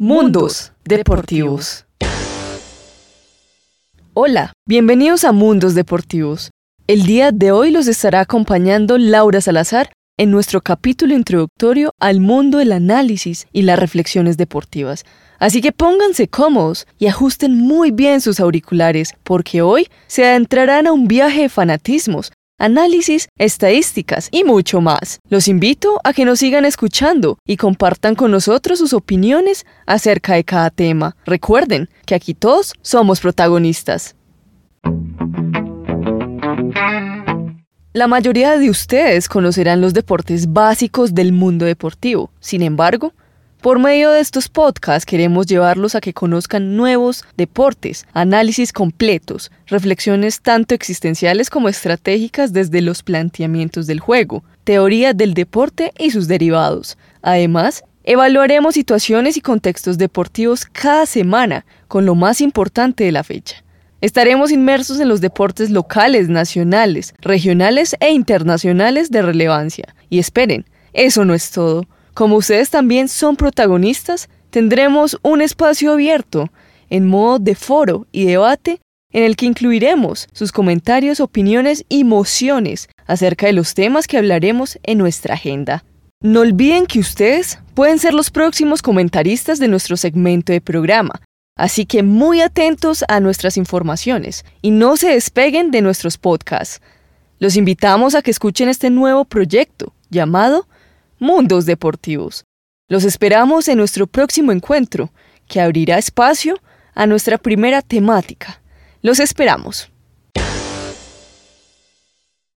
Mundos Deportivos. Hola, bienvenidos a Mundos Deportivos. El día de hoy los estará acompañando Laura Salazar en nuestro capítulo introductorio al mundo del análisis y las reflexiones deportivas. Así que pónganse cómodos y ajusten muy bien sus auriculares, porque hoy se adentrarán a un viaje de fanatismos análisis, estadísticas y mucho más. Los invito a que nos sigan escuchando y compartan con nosotros sus opiniones acerca de cada tema. Recuerden que aquí todos somos protagonistas. La mayoría de ustedes conocerán los deportes básicos del mundo deportivo. Sin embargo, por medio de estos podcasts queremos llevarlos a que conozcan nuevos deportes, análisis completos, reflexiones tanto existenciales como estratégicas desde los planteamientos del juego, teoría del deporte y sus derivados. Además, evaluaremos situaciones y contextos deportivos cada semana con lo más importante de la fecha. Estaremos inmersos en los deportes locales, nacionales, regionales e internacionales de relevancia. Y esperen, eso no es todo. Como ustedes también son protagonistas, tendremos un espacio abierto, en modo de foro y debate, en el que incluiremos sus comentarios, opiniones y mociones acerca de los temas que hablaremos en nuestra agenda. No olviden que ustedes pueden ser los próximos comentaristas de nuestro segmento de programa, así que muy atentos a nuestras informaciones y no se despeguen de nuestros podcasts. Los invitamos a que escuchen este nuevo proyecto llamado Mundos Deportivos. Los esperamos en nuestro próximo encuentro, que abrirá espacio a nuestra primera temática. Los esperamos.